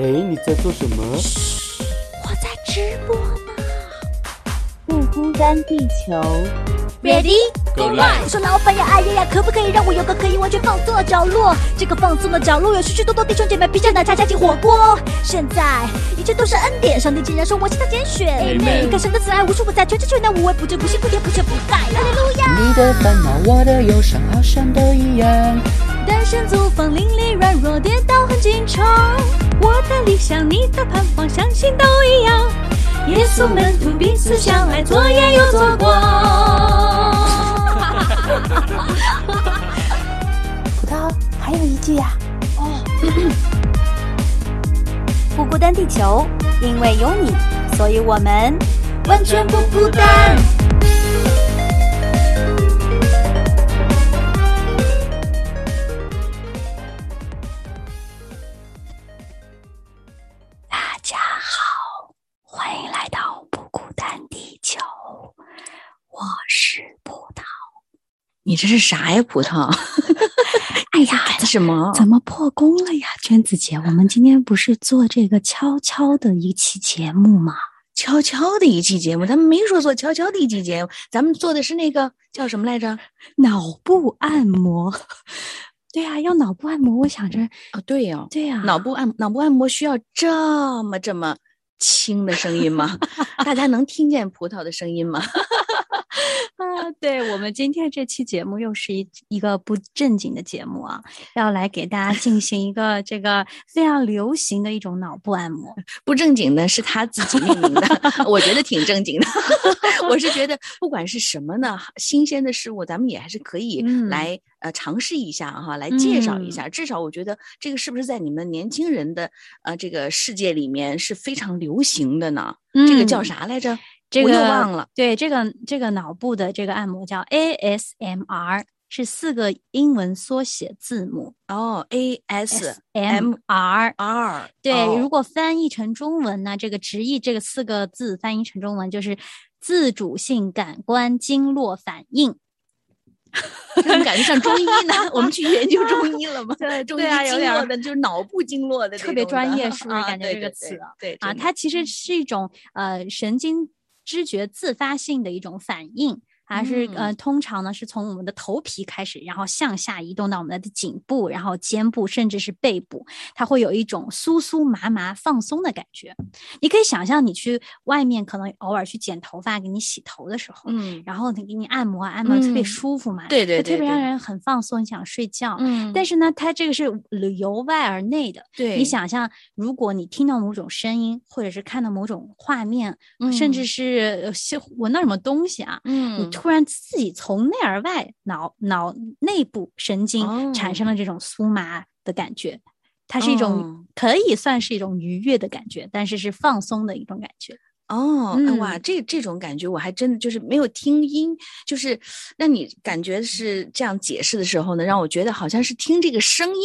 哎，你在做什么？我在直播呢。不孤单，地球。Ready Go live 我说老板呀，哎呀呀，可不可以让我有个可以完全放松的角落？这个放松的角落有许许多多弟兄姐妹披着奶茶加进火锅。现在一切都是恩典，上帝竟然说我是他拣选。你看神的慈爱无处不在，全知全能无微不至，不辛不甜不缺不败。哈利路亚。你的烦恼，我的忧伤，好像都一样。单身租房，邻里软弱，跌倒很经常。我的理想，你的盼望，相信都一样。耶稣门徒彼此相爱，左眼又左光。葡萄还有一句呀、不孤单，地球，因为有你，所以我们完全不孤单。你这是啥呀，葡萄？哎呀，干什么？怎么破功了呀，娟子姐？我们今天不是做这个悄悄的一期节目吗？悄悄的一期节目，咱们没说做悄悄的一期节目，咱们做的是那个叫什么来着？脑部按摩。对呀、要脑部按摩。我想着，哦，对呀、对呀、脑部按脑部按摩需要这么这么轻的声音吗？大家能听见葡萄的声音吗？啊，对我们今天这期节目又是一一个不正经的节目啊，要来给大家进行一个这个非常流行的一种脑部按摩。不正经的是他自己命名的，我觉得挺正经的。我是觉得不管是什么呢，新鲜的事物，咱们也还是可以嗯来、呃尝试一下哈，来介绍一下。至少我觉得这个是不是在你们年轻人的呃这个世界里面是非常流行的呢？这个叫嗯啥来着？这我又个忘了。对，这个这个脑部的这个按摩叫 ASMR，是四个英文缩写字母哦，A S M R。R，对，哦如果翻译成中文呢，这个直译这个四个字翻译成中文就是自主性感官经络反应。怎么感觉像中医呢？我们去研究中医了吗？对中医经络的，就是脑部经络的特别专业是不是啊感觉这个词啊对啊，它其实嗯是一种呃神经知觉自发性的一种反应。它是呃，嗯。通常呢是从我们的头皮开始，然后向下移动到我们的颈部，然后肩部，甚至是背部，它会有一种酥酥麻麻放松的感觉。你可以想象，你去外面可能偶尔去剪头发，给你洗头的时候，嗯。然后你给你按摩啊按摩，特别嗯舒服嘛，对对对特别让人很放松，想睡觉。嗯。但是呢，它这个是由外而内的，对。你想象，如果你听到某种声音，或者是看到某种画面，甚至嗯。是闻到什么东西啊，嗯。你突然自己从内而外，脑脑内部神经产生了这种酥麻的感觉，它是一种、哦可以算是一种愉悦的感觉，但是是放松的一种感觉。哦，哎哇，嗯这这种感觉我还真的就是没有听音，就是让你感觉是这样解释的时候呢，让我觉得好像是听这个声音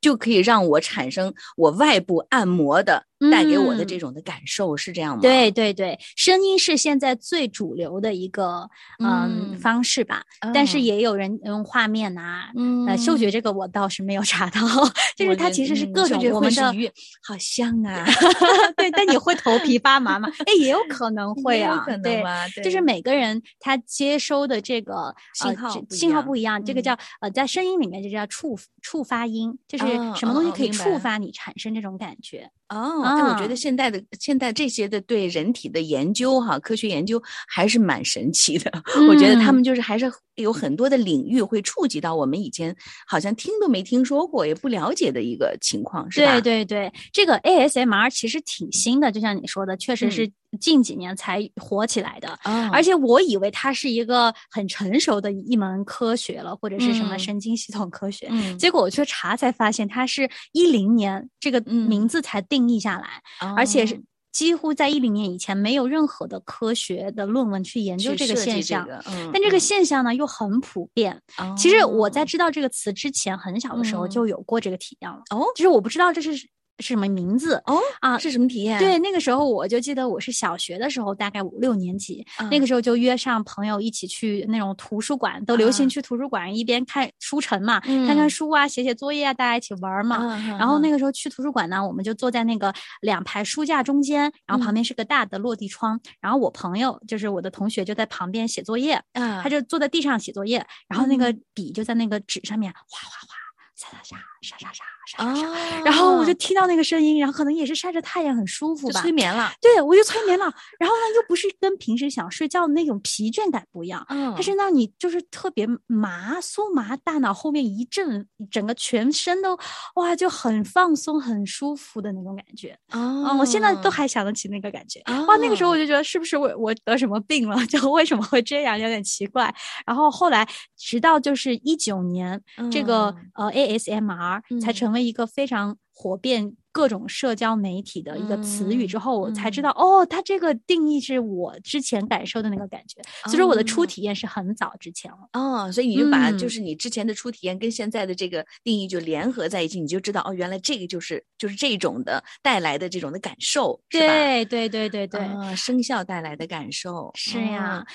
就可以让我产生我外部按摩的带给我的嗯这种的感受，是这样吗？对对对，声音是现在最主流的一个嗯嗯方式吧，但是哦也有人用画面呐、嗯呃，嗅觉这个我倒是没有查到，就是它其实是各种我们的会是愉悦好香啊 对，但你会头皮发麻吗？哎，也有可能会啊，也有可能对。吧，就是每个人他接收的这个信号信号不一样，这个嗯叫呃在声音里面就叫触触发音，就是哦什么东西可以触发你产生这种感觉。哦，哎，我觉啊。得现在的现在这些的对人体的研究哈，科学研究还是蛮神奇的。我觉得他嗯。们就是还是有很多的领域会触及到我们以前好像听都没听说过，也不了解的一个情况，是吧？对对对，这个 ASMR 其实挺新的，就像你说的，确实嗯。是近几年才火起来的。哦，而且我以为它是一个很成熟的一门科学了，或者是什么嗯神经系统科学。嗯，结果我去查才发现，它是一零年这个嗯名字才定义下来，而且是哦几乎在一零年以前没有任何的科学的论文去研究这个现象。个嗯但这个嗯现象呢又很普遍。其实我在哦知道这个词之前，很小的时候嗯就有过这个体验了。哦其实我不知道这是是什么名字哦啊。是什么体验？对，那个时候我就记得我是小学的时候，大概五六年级，那嗯个时候就约上朋友一起去那种图书馆，都流啊行去图书馆一边看书城嘛，看嗯看书啊，写写作业啊，大家一起玩嘛。啊，然后那个个时候去图书馆呢，我们就坐在那个两排书架中间，然后旁嗯边是个大的落地窗，然后我朋友就是我的同学就在旁边写作业，啊，他就坐在地上写作业，然后那个嗯笔就在那个纸上面哗哗哗沙沙沙沙沙沙沙沙沙，哦，然后我就听到那个声音，然后可能也是晒着太阳很舒服吧就催。眠了，对，我就催眠了。然后呢，又不是跟平时想睡觉的那种疲倦感不一样，嗯，它是让你就是特别麻酥麻，大脑后面一阵，整个全身都哇就很放松、很舒服的那种感觉。啊嗯，我现在都还想得起那个感觉。哇，那个时候我就觉得是不是我我得什么病了？就为什么会这样，有点奇怪。然后后来直到就是一九年，这个嗯呃 ASMR 才嗯。成为一个非常火遍各种社交媒体的一个词语之后，我才知嗯。道哦，它这个定义是我之前感受的那个感觉。所以说我的初哦。体验是很早之前了。哦，所以你就把就嗯。是你之前的初体验跟现在的这个定义就联合在一起，你就知道哦，原来这个就是就是这种的带来的这种的感受？对对对对对，啊，声效带来的感受。是呀，哦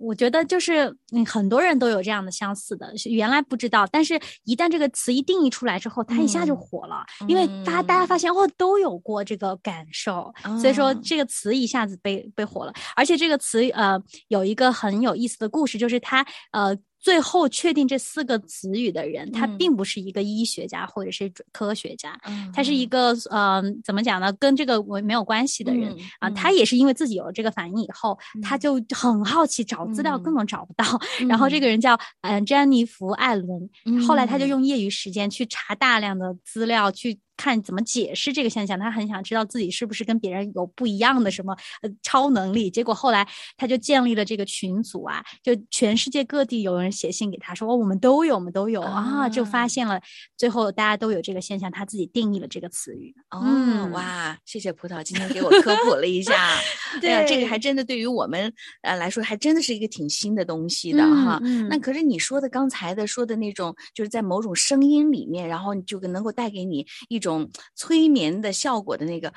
我觉得就是嗯，很多人都有这样的相似的，是原来不知道，但是一旦这个词一定义出来之后，它一下就嗯火了，因为大家大家发现哦，都有过这个感受，所以说哦。这个词一下子被被火了，而且这个词呃有一个很有意思的故事，就是它呃。最后确定这四个词语的人，他嗯。并不是一个医学家或者是准科学家，他是一嗯。个呃怎么讲呢？跟这个我没有关系的人，嗯啊，他嗯也是因为自己有了这个反应以后，他嗯。就很好奇，找资料根嗯。本找不到。然后这。个人叫嗯、呃詹妮弗·艾伦，后来他就。嗯用业余时间去查大量的资料，去看怎么解释这个现象。他很想知道自己是不是跟别人有不一样的什么呃超能力。结果后来他就建立了这个群组啊，就全世界各地有人写信给他说，哦，我们都有，我们都有啊，就发啊现了，最后大家都有这个现象，他自己定义了这个词语。哦，嗯哇，谢谢葡萄今天给我科普了一下。哎呀，这个还真的对于我们呃来说，还真的是一个挺新的东西的哈。嗯那可是你说的刚才的说的那种，就是在某种声音里面，然后你就能够带给你一种催眠的效果的那个，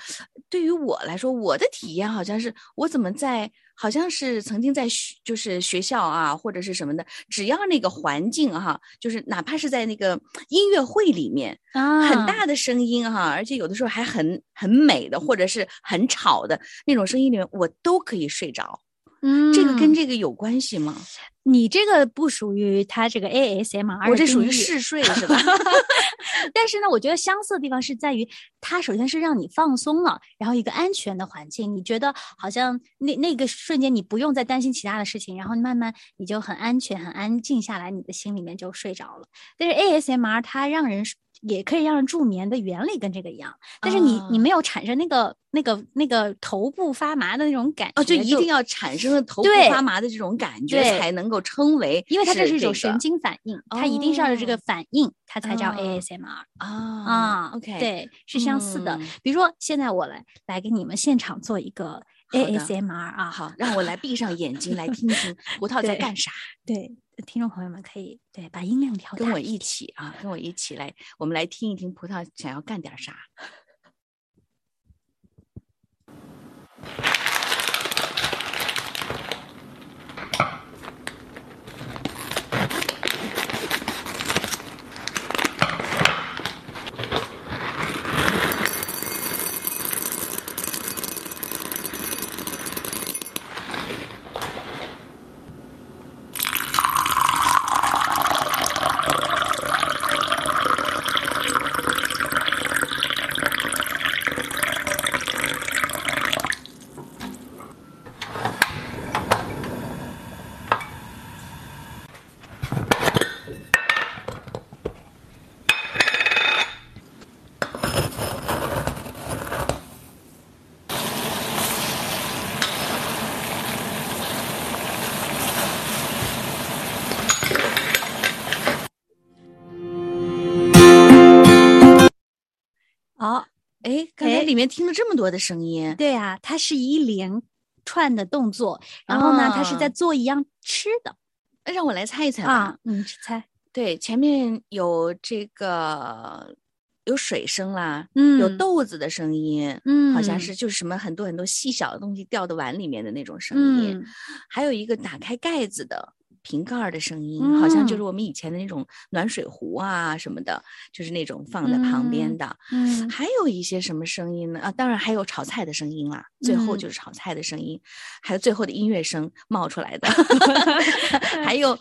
对于我来说，我的体验好像是我怎么在。好像是曾经在学，就是学校啊，或者是什么的，只要那个环境哈、就是哪怕是在那个音乐会里面，啊，很大的声音哈，而且有的时候还很很美的，或者是很吵的那种声音里面，我都可以睡着。嗯，这个跟这个有关系吗？你这个不属于它这个 ASMR，我这属于嗜睡 是吧？但是呢，我觉得相似的地方是在于，它首先是让你放松了，然后一个安全的环境，你觉得好像那那个瞬间你不用再担心其他的事情，然后慢慢你就很安全、很安静下来，你的心里面就睡着了。但是 ASMR 它让人也可以让人助眠的原理跟这个一样，但是你、你啊没有产生那个那个那个头部发麻的那种感觉，哦，就一定要产生了头部发麻的这种感觉，对才能够称为，因为它这是是一种神经反应，它一定是要有这个哦反应，它才叫哦 ASMR。啊啊 OK，，对，是相似的。嗯比如说，现在我来来给你们现场做一个 ASMR 啊，好，让我来闭上眼睛来听听 葡萄在干啥，对，听众朋友们可以对把音量调大跟我一起啊，跟我一起来，我们来听一听葡萄想要干点啥。哦，哎，刚才哎里面听了这么多的声音，对啊，它是一连串的动作，然后呢，它是在啊。做一样吃的。让我来猜一猜吧。啊，嗯，猜。对，前面有这个有水声啦，嗯。有豆子的声音，嗯好像是就是什么很多很多细小的东西掉到碗里面的那种声音，嗯。还有一个打开盖子的。瓶盖儿的声音，好像就是嗯我们以前的那种暖水壶啊什么的，就是那种放在旁边的。嗯还有一些什么声音呢？啊，当然还有炒菜的声音啦，最后嗯就是炒菜的声音，还有最后的音乐声冒出来的，还有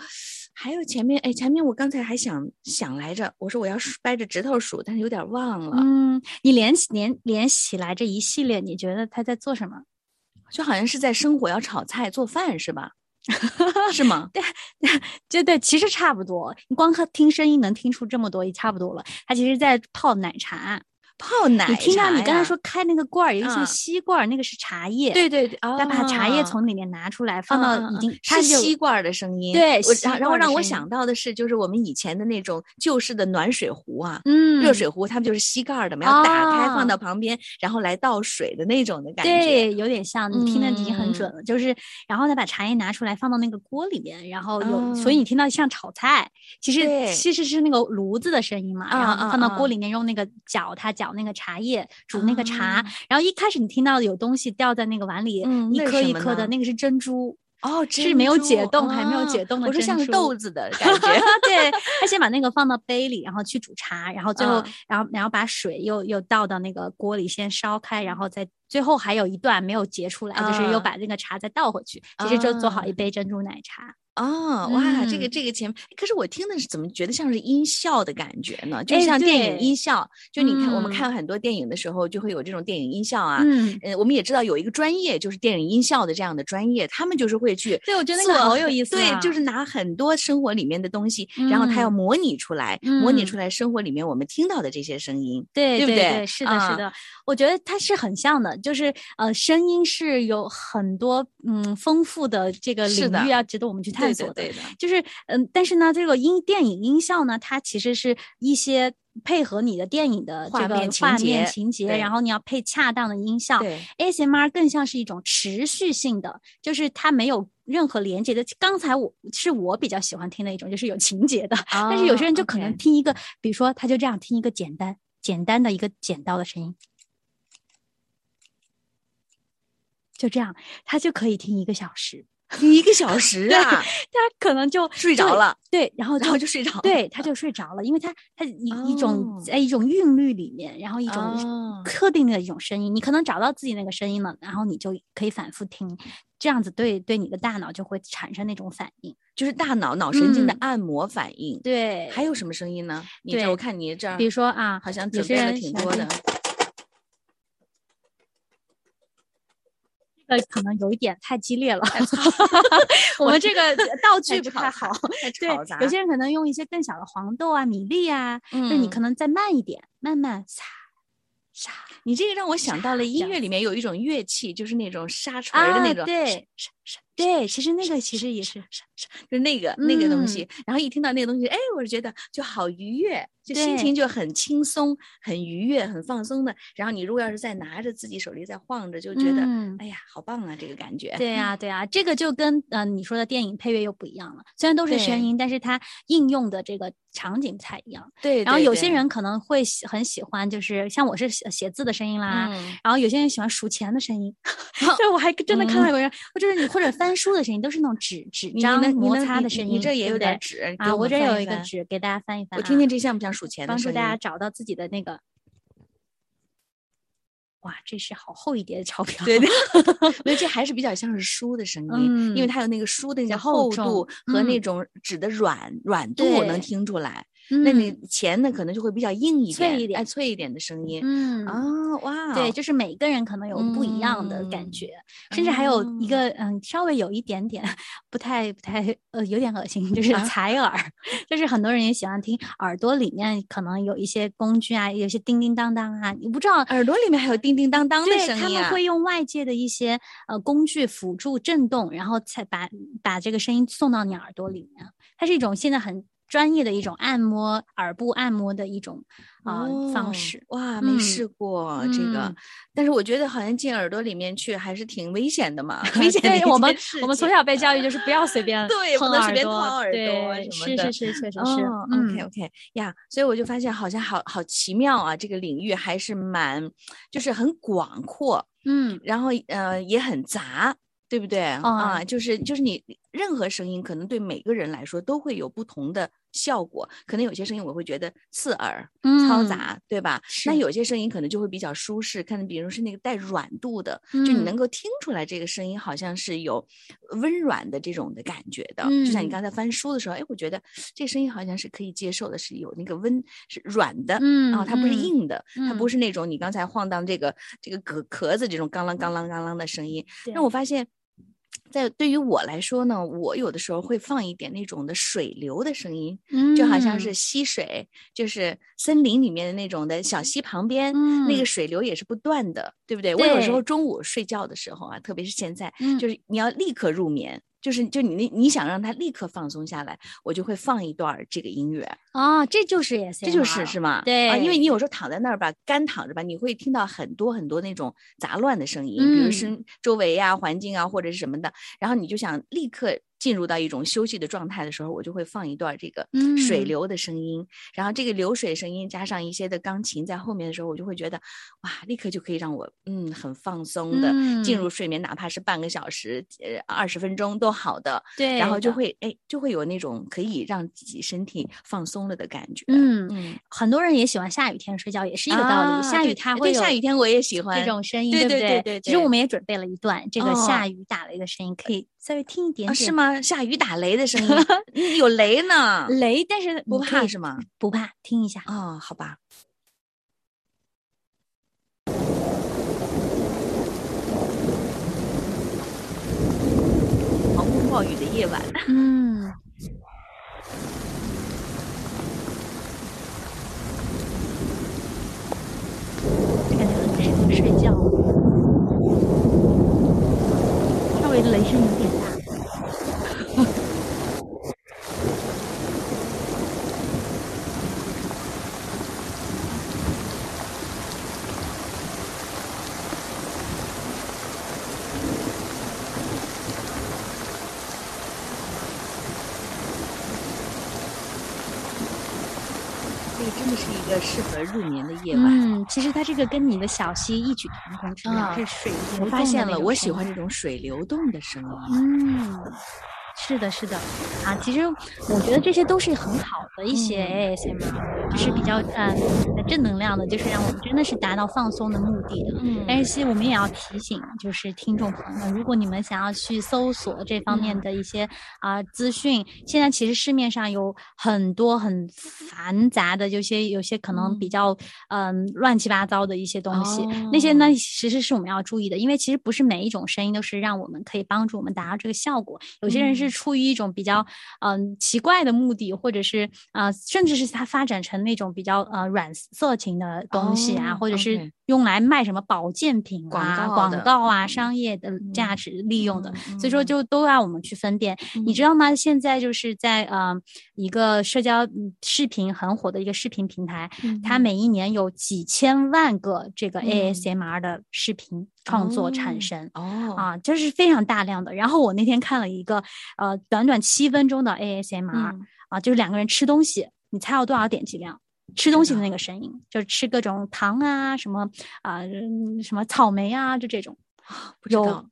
还有前面哎，前面我刚才还想想来着，我说我要掰着指头数，但是有点忘了，嗯，你连起连连起来这一系列，你觉得他在做什么？就好像是在生火要炒菜做饭是吧？是吗？对 对，其实差不多。你光靠听声音能听出这么多，也差不多了。他其实在泡奶茶。泡奶你听到你刚才说开那个罐儿，有一个吸罐儿，那个是茶叶。对对对，他把茶叶啊从里面拿出来，放到已经，是吸罐儿的声音。对然后让我想到的是，就是我们以前的那种旧式的暖水壶啊，嗯热水壶，他们就是吸盖儿的嘛，要打开放哦到旁边，然后来倒水的那种的感觉。对，有点像，你听的已经很嗯准了。就是，然后再，把茶叶拿出来放到那个锅里面，然后有，所以你听到像炒菜，其实其实是那个炉子的声音嘛。然啊后放到锅里面，用那个搅它搅那个茶叶，煮那个茶啊。然后一开始你听到有东西掉在那个碗里，一颗一颗的，那个是珍珠。哦，是没有解冻还没有哦解冻的我说像豆子的感觉。对，他先把那个放到杯里，然后去煮茶，然后最后，嗯然后然后把水又又倒到那个锅里，先烧开，然后再最后还有一段没有结出来，就是又啊把那个茶再倒回去，其实就做好一啊杯珍珠奶茶。哦，哇，这个嗯这个前面，可是我听的是怎么觉得像是音效的感觉呢？就哎像电影音效，就你看我们嗯看很多电影的时候，就会有这种电影音效啊。嗯，呃，我们也知道有一个专业，就是电影音效的这样的专业，他们就是会去对，我觉得那个好有意思、啊。对，就是拿很多生活里面的东西，然后他要嗯模拟出来，模拟嗯出来生活里面我们听到的这些声音。对对不对对是的，啊是的，我觉得它是很像的，就是呃，声音是有很多嗯丰富的这个领域啊值得我们去探对索的。对对的，就是嗯，但是呢，这个音电影音效呢，它其实是一些配合你的电影的这个画面情节情节，然后你要配恰当的音效。对 ASMR 更像是一种持续性的，就是它没有任何连接的。刚才我是我比较喜欢听的一种，就是有情节的。但是有些人就可能听一个，比如说他就这样听一个简单简单的一个剪刀的声音，就这样，他就可以听一个小时。一个小时啊，他可能就就睡着了，对，然后然后就睡着了。对，他就睡着了，因为他他一、一种哦在一种韵律里面，然后一种哦特定的一种声音，你可能找到自己那个声音了，然后你就可以反复听，这样子对对你的大脑就会产生那种反应。就是大脑脑神经的嗯按摩反应。对，还有什么声音呢？你我看你这儿比如说啊，好像准备了挺多的可能有一点太激烈了，我们这个道具不太好。对。，有些人可能用一些更小的黄豆啊、米粒啊，就是你嗯可能再慢一点，慢慢撒撒你这个让我想到了音乐里面有一种乐器，就是那种沙锤的那种，啊对对，其实那个其实也是，就是那个那个东嗯西。然后一听到那个东西，哎，我就觉得就好愉悦，就心情就很轻松、很愉悦、很放松的。然后你如果要是再拿着自己手里再晃着，就觉得、嗯哎呀，好棒啊，这个感觉。对呀、对呀、这个就跟嗯、呃你说的电影配乐又不一样了。虽然都是声音，但是它应用的这个场景不太一样。对，然后对对有些人可能会喜很喜欢，就是像我是写写字的声音啦，嗯然后有些人喜欢数钱的声音，就是我还真的看到有人，或者是你或者翻书的声音，都是那种纸纸你张摩擦的声音。你这也有点纸啊，我这有一个纸，纸给大家翻一翻、啊，我听听这像不像数钱的帮助？大家找到自己的那个。哇，这是好厚一叠的钞票。对对，没有，这还是比较像是书的声音，因为嗯它有那个书的那个厚度和那嗯种纸的软软度能听出来。嗯，那你钱呢，可能就会比较硬一点，哎，脆一点脆一点的声音。嗯啊，哇，对，，就是每个人可能有不一样的感嗯觉，甚至还有一哦个嗯，稍微有一点点不太不太呃，有点恶心，就是啊采耳，就是很多人也喜欢听耳朵里面可能有一些工具啊，有些叮叮当当啊，你不知道。耳朵里面还有叮叮当当的对，声音啊。他们会用外界的一些呃工具辅助震动，然后才把把这个声音送到你耳朵里面。它是一种现在很专业的一种按摩耳部按摩的一种啊、方哦式。哇，没嗯试过这个嗯，但是我觉得好像进耳朵里面去还是挺危险的嘛，危险的一对我们我们从小被教育就是不要随便 对不能随便碰耳朵掏耳朵对什么的是是是，确实是。，OK OK 呀，所以我就发现好像好好奇妙啊，这个领域还是蛮就是很广阔，嗯然后呃也很杂，对不对、哦啊？就是就是你任何声音可能对每个人来说都会有不同的效果，可能有些声音我会觉得刺耳、嘈嗯杂，对吧？那有些声音可能就会比较舒适，看比如是那个带软度的，就你嗯能够听出来这个声音好像是有温软的这种的感觉的。就像你嗯刚才翻书的时候，哎，我觉得这个声音好像是可以接受的，是有那个温是软的，嗯啊，它不是嗯硬的，它不嗯是那种你刚才晃荡这个这个壳壳子这种刚啷刚啷刚啷的声音。对那我发现。在对于我来说呢，我有的时候会放一点那种的水流的声音，就好像是嗯。溪水，就是森林里面的那种的小溪旁边，那个嗯。水流也是不断的，对不对？我有时候中午睡觉的时候啊，特别是现在，嗯。就是你要立刻入眠，就是就你那你想让他立刻放松下来，我就会放一段儿这个音乐，哦，这就是这就是是。吗？对啊，因为你有时候躺在那儿吧，干躺着吧，你会听到很多很多那种杂乱的声音，比如嗯。是周围呀、环境啊或者是什么的，然后你就想立刻进入到一种休息的状态的时候，我就会放一段这个水嗯。流的声音，然后这个流水声音加上一些的钢琴在后面的时候，我就会觉得哇，立刻就可以让我嗯很放松的进嗯。入睡眠，哪怕是半个小时、呃二十分钟都好的，对然后就会哎就会有那种可以让自己身体放松了的感觉。嗯嗯，很多人也喜欢下雨天睡觉，也是一个道理。下雨对对它会有下雨天我也喜欢这种声音，对不对对对？其实我们也准备了一段这个哦。下雨打雷的声音，可以稍微听一点啊，点。是？吗？下雨打雷的声音，嗯有雷呢，雷，但是不怕是吗？不怕，听一下。哦，好吧。狂风暴雨的夜晚，嗯，感觉很适合睡觉。稍微雷声有点大。这个真的是一个适合入眠的夜晚。嗯，其实它这个跟你的小溪异曲同工之妙，啊是水流我动的发现了，我喜欢这种水流动的声音。嗯，是的，是的，啊，其实我觉得这些都是很好的一些嗯。ASMR，、就是比较嗯正能量的，就是让我们真的是达到放松的目的的。嗯。但是其实我们也要提醒，就是听众朋友们，如果你们想要去搜索这方面嗯。的一些啊、资讯，现在其实市面上有很多很繁杂的，有些有些可能比嗯。较嗯乱七八糟的一些东西，那些呢哦其实是我们要注意的，因为其实不是每一种声音都是让我们可以帮助我们达到这个效果，有些人是嗯出于一种比较嗯、奇怪的目的，或者是啊、呃甚至是它发展成那种比较呃软色情的东西啊，哦或者是用来卖什么保健品广啊、告广告啊、嗯商业的价嗯值利用的，嗯所以说嗯就都要我们去分辨。你知嗯道吗？现在就是在呃一个社交嗯视频很火的一个视频平台，它嗯每一年有几千万个这个嗯 ASMR 的视频创作产生。哦啊，这是非常大量的。然后我那天看了一个，呃，短短七分钟的 ASMR，、嗯啊，就是两个人吃东西，你猜有多少点击量？吃东西的那个声音，就是吃各种糖啊，什么啊、嗯什么草莓啊，就这种，有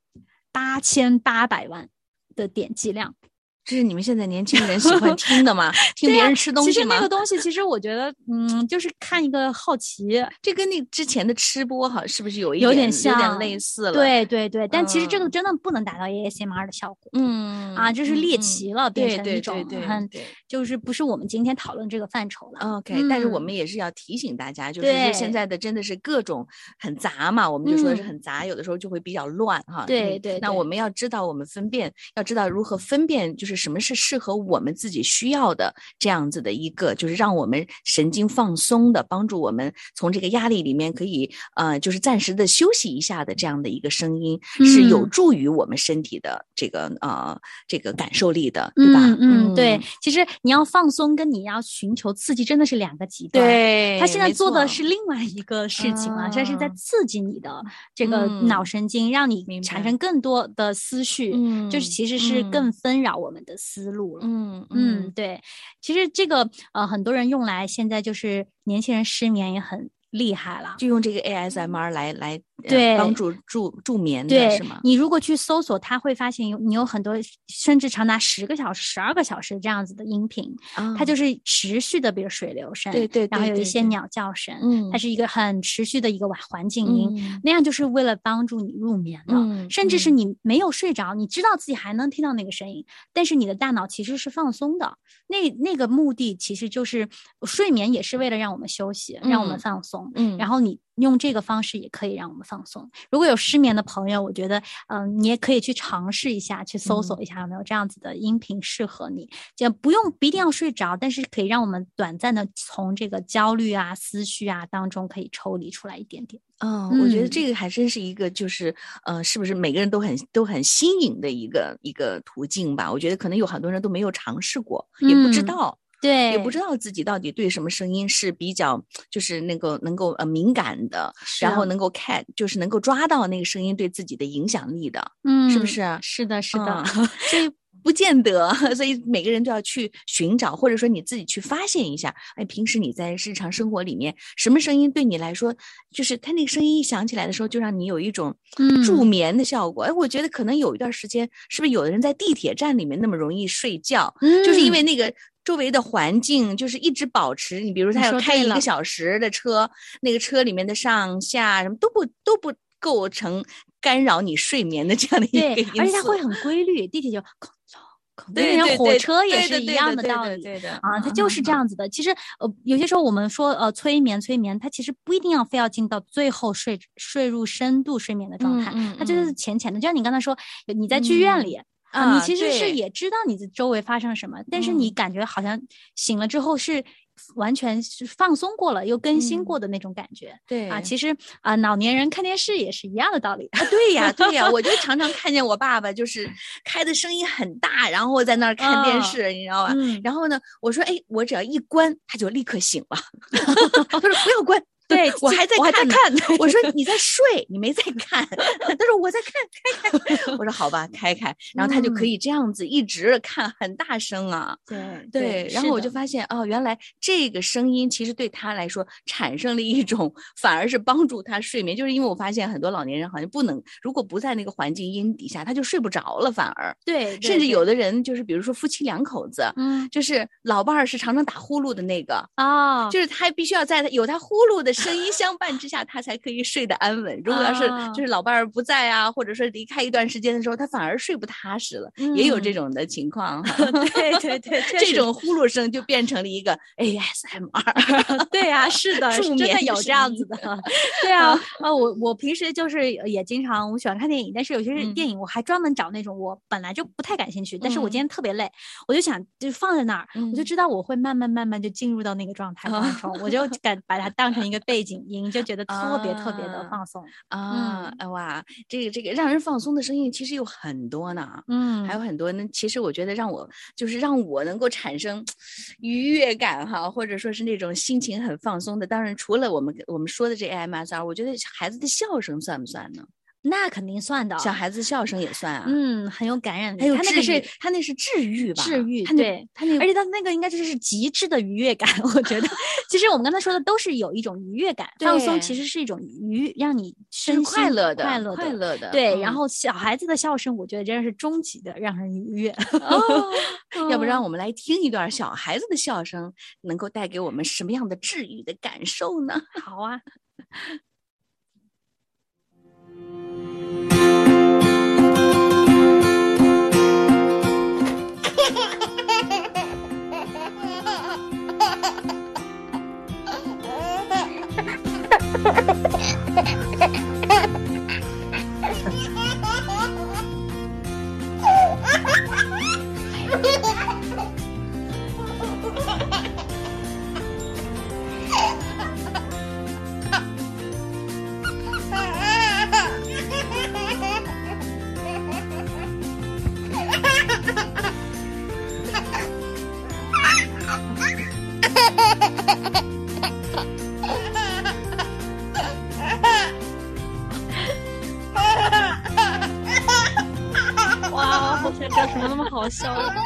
八千八百万的点击量。这是你们现在年轻人喜欢听的吗？听别人吃东西吗其实那个？东西，其实我觉得，嗯，就是看一个好奇，这跟那之前的吃播好是不是有一点有点类似了？，对对对。但其实这个嗯真的不能达到 ASMR 的效果。嗯啊，就是猎嗯奇了，变成一种对对很对就是不是我们今天讨论这个范畴了。OK，、但是我嗯们也是要提醒大家，就是说现在的真的是各种很杂嘛，我们就说的是嗯很杂，有的时候就会比较乱哈。对对那我们要知道我们分辨，要知道如何分辨，就是就是什么是适合我们自己需要的这样子的一个，就是让我们神经放松的，帮助我们从这个压力里面可以呃，就是暂时的休息一下的这样的一个声音，是有嗯助于我们身体的这个呃这个感受力的，对吧？嗯嗯，对，其实你要放松跟你要寻求刺激真的是两个极端。。对，他现在做的是另外一个事情了，这是在啊刺激你的这个嗯脑神经，让你产生更多的思绪，就是嗯其实是嗯更纷扰我们的思路了。嗯嗯，对，其实这个呃，很多人用来现在就是年轻人失眠也很厉害了。就用这个 ASMR 来来呃对帮助助助眠的对是吗？你如果去搜索，他会发现有你有很多甚至长达十个小时、十二个小时这样子的音频，它就是是持续的，比如水流声，嗯对对然后有一些鸟叫声，嗯它是一个很持续的一个环环境音，嗯那样就是为了帮助你入眠的。嗯甚至是嗯你没有睡着，你知道自己还能听到那个声音，但是你的大脑其实是放松的。那那个目的其实就是睡眠，也是为了让我们休息，让我们嗯放松。嗯然后你用这个方式也可以让我们放松。如果有失眠的朋友，我觉得，嗯、你也可以去尝试一下，去搜索一下有没有这样子的音频适合你。就不用不一定要睡着，但是可以让我们短暂的从这个焦虑啊、思绪啊当中可以抽离出来一点点。嗯，我觉得嗯这个还真是一个，就是呃，是不是每个人都很都很新颖的一个一个途径吧？我觉得可能有很多人都没有尝试过，也不知嗯道，对，也不知道自己到底对什么声音是比较就是那个能够呃敏感的，然后能够看就是能够抓到那个声音对自己的影响力的。嗯，是不是啊是的，是的。嗯所以不见得，所以每个人都要去寻找，或者说你自己去发现一下。哎，平时你在日常生活里面，什么声音对你来说，就是他那个声音一响起来的时候，就让你有一种助嗯眠的效果。哎，我觉得可能有一段时间，是不是有的人在地铁站里面那么容易睡觉，就是因嗯为那个。周围的环境就是一直保持，你比如他要开一个小时的车，那个车里面的上下什么都不都不构成干扰你睡眠的这样的一个对因素，，而且它会很规律，地铁就 对那火车也是一样对的道理。的对的啊，它就是这样子的。其实，呃，有些时候我们说，呃，催眠，催眠，它其实不一定要非要进到最后睡睡入深度睡眠的状态，嗯它就是浅浅的。就像你刚才说，你在剧院里。啊，你啊其实是也知道你的周围发生什么，但是你嗯感觉好像醒了之后是完全是放松过了，又更新嗯过的那种感觉。对啊，其实啊，老年人看电视也是一样的道理。啊，对呀，对呀，我就常常看见我爸爸就是开的声音很大，然后在那儿看电嗯视，你知道吧？嗯，然后呢，我说，哎，我只要一关，他就立刻醒了。他说不要关，对我还在我还在看 我说你在睡，你没在看。他说我在看，开开。我说好吧，开开。然后他就可嗯以这样子一直看，很大声啊。对对，然后我就发发现哦，原来这个声音其实对他来说产生了一种，反而是帮助他睡眠，就是因为我发现很多老年人好像不能，如果不在那个环境音底下，他就睡不着了，反而，对，甚至有的人就是比如说夫妻两口子，嗯就是老伴儿是常常打呼噜的那个，啊，就是他必须要在他有他呼噜的声音相伴之下，他才可以睡得安稳。如果要是啊就是老伴儿不在啊，或者说离开一段时间的时候，他反而睡不踏实了，也有这嗯种的情况。对对对，这种呼噜声就变成了一个 ASMR。对啊，是的，真的有这样子的。对啊，啊，我我平时就是也经常我喜欢看电影，但是有些是电影我还专门找那种我本来就不太感兴趣，但是我嗯今天特别累，我就想就放在那儿，我就嗯知道我会慢慢慢慢就进入到那个状态当中，我就敢把它当成一个背景音，就觉得特别特别的啊放松。啊，哎哇，这个这个让人放松的声音其实有很多呢。嗯，还有很多呢，其实我觉得让我就是让我能够产生愉悦感哈，或者说是那种心情很放松的。当然，除了我们我们说的这 AMSR，我觉得孩子的笑声算不算呢？那肯定算的。小孩子笑声也算啊。嗯，很有感染力。还有他那个是他那是治愈吧？治愈他那对他那而且他那个应该就是极致的愉悦感，我觉得。其实我们刚才说的都是有一种愉悦感，放松其实是一种愉，让你是身心快乐的，快乐的。快乐的。对，然嗯后小孩子的笑声，我觉得真的是终极的让人愉悦。哦，要不嗯让我们来听一段小孩子的笑声，能够带给我们什么样的治愈的感受呢？好啊，什么那么好笑的？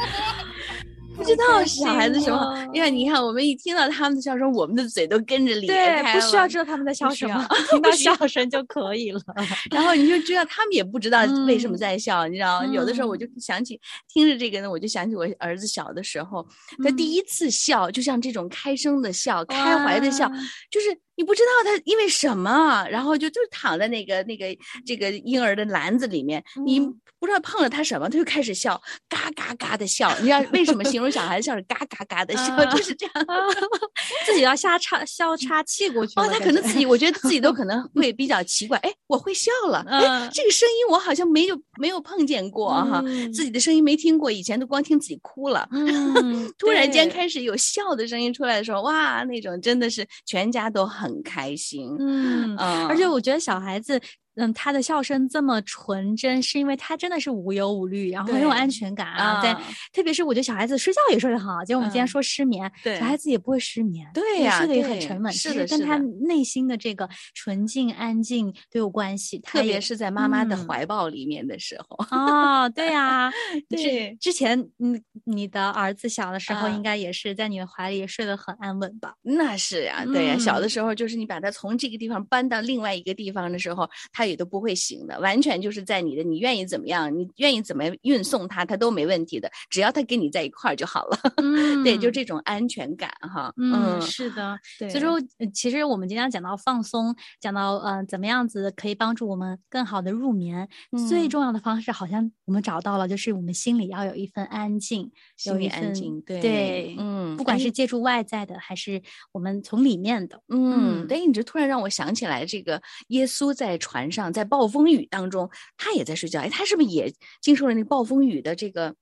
不知道小孩子什么开心哦？你看，我们一听到他们的笑声，我们的嘴都跟着咧开对，不需要知道他们在笑什么，听到笑声就可以了。然后你就知道他们也不知道为什么嗯在笑，你知道吗？有的时候我嗯就想起听着这个呢，我就想起我儿子小的时候，他第嗯一次笑，就像这种开声的笑、开怀的笑，就是你不知道他因为什么，然后就就躺在那个那个这个婴儿的篮子里面，你嗯不知道碰了他什么，他就开始笑，嘎嘎嘎的笑。你知道为什么形容小孩子笑是嘎嘎嘎的笑，啊就是这样。自己要瞎插笑插气过去哦，他可能自己，我觉得自己都 可能会比较奇怪，哎，我会笑了，哎，嗯这个声音我好像没有没有碰见过哈，嗯自己的声音没听过，以前都光听自己哭了。嗯，突然间开始有笑的声音出来的时候，哇，那种真的是全家都很开心。嗯，嗯，而且我觉得小孩子，嗯，他的笑声这么纯真，是因为他真的是无忧无虑，然后很有安全感啊。在啊特别是我觉得小孩子睡觉也睡得很好，就我们今天嗯说失眠，对小孩子也不会失眠，对呀也睡得也很沉稳，是的跟他内心的这个纯净安静都有关系。特别是在妈妈的嗯怀抱里面的时候，哦，对呀、之对之前嗯，你的儿子小的时候，啊应该也是在你的怀里睡得很安稳吧？那是呀、对呀、小的嗯时候就是你把他从这个地方搬到另外一个地方的时候，他也都不会醒的，完全就是在你的，你愿意怎么样，你愿意怎么运送它，它都没问题的，只要它跟你在一块儿就好了。嗯 对，就这种安全感哈。嗯，是的。对。所以说，呃其实我们经常讲到放松，讲到呃怎么样子可以帮助我们更好的入眠，最嗯重要的方式好像我们找到了，就是我们心里要有一份安静，有心里一份安静，对对，嗯，不管哎是借助外在的，还是我们从里面的，嗯，嗯对，你这突然让我想起来，这个耶稣在船上，在暴风雨当中，他也在睡觉。哎，他是不是也经受了那暴风雨的这个，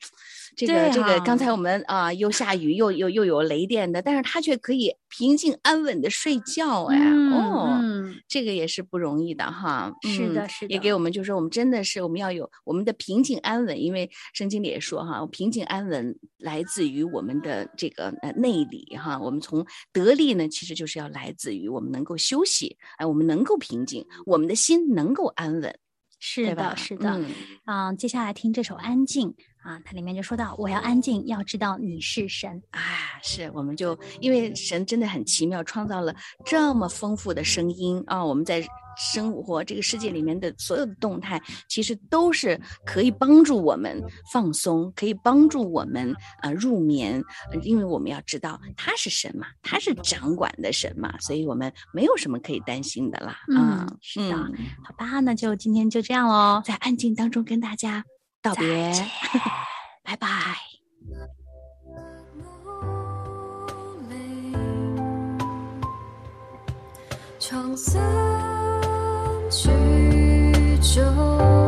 这个对这个？刚啊才我们啊、又下雨又又又有雷电的，但是他却可以平静安稳的睡觉。哎，哦，嗯，这个也是不容易的哈。嗯是的是的也给我们就说，我们真的是我们要有我们的平静安稳，因为圣经里也说哈，平静安稳来自于我们的这个呃内里哈。我们从得力呢，其实就是要来自于我们能够休息，哎，我们能够平静，我们的心能够安稳，是的，是的。嗯啊、接下来听这首《安静》啊，它里面就说到：“我要安静，要知道你是神。啊，是，我们就因为神真的很奇妙，创造了这么丰富的声音啊，我们在生活这个世界里面的所有的动态，其实都是可以帮助我们放松，可以帮助我们呃入眠，呃因为我们要知道他是神嘛，他是掌管的神嘛，所以我们没有什么可以担心的啦。啊嗯，是的嗯好吧，那就今天就这样喽。在安静当中跟大家道别，拜拜。床三曲中。